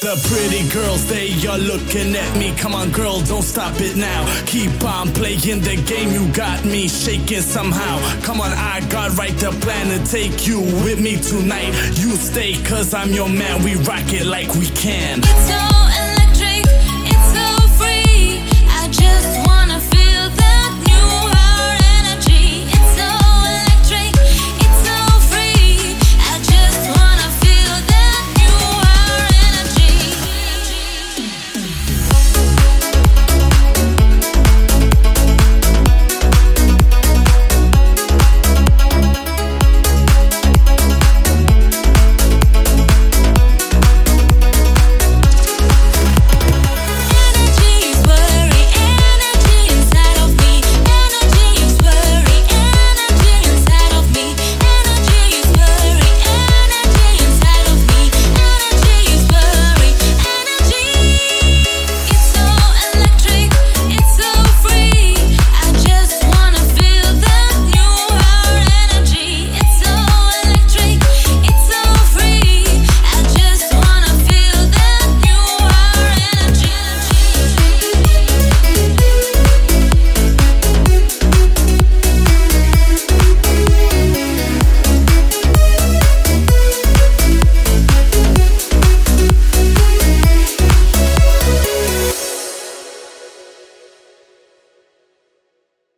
The pretty girls, they are looking at me. Come on, girl, don't stop it now. Keep on playing the game, you got me shaking somehow. Come on, I got right the plan to take you with me tonight. You stay, cause I'm your man, we rock it like we can. It's all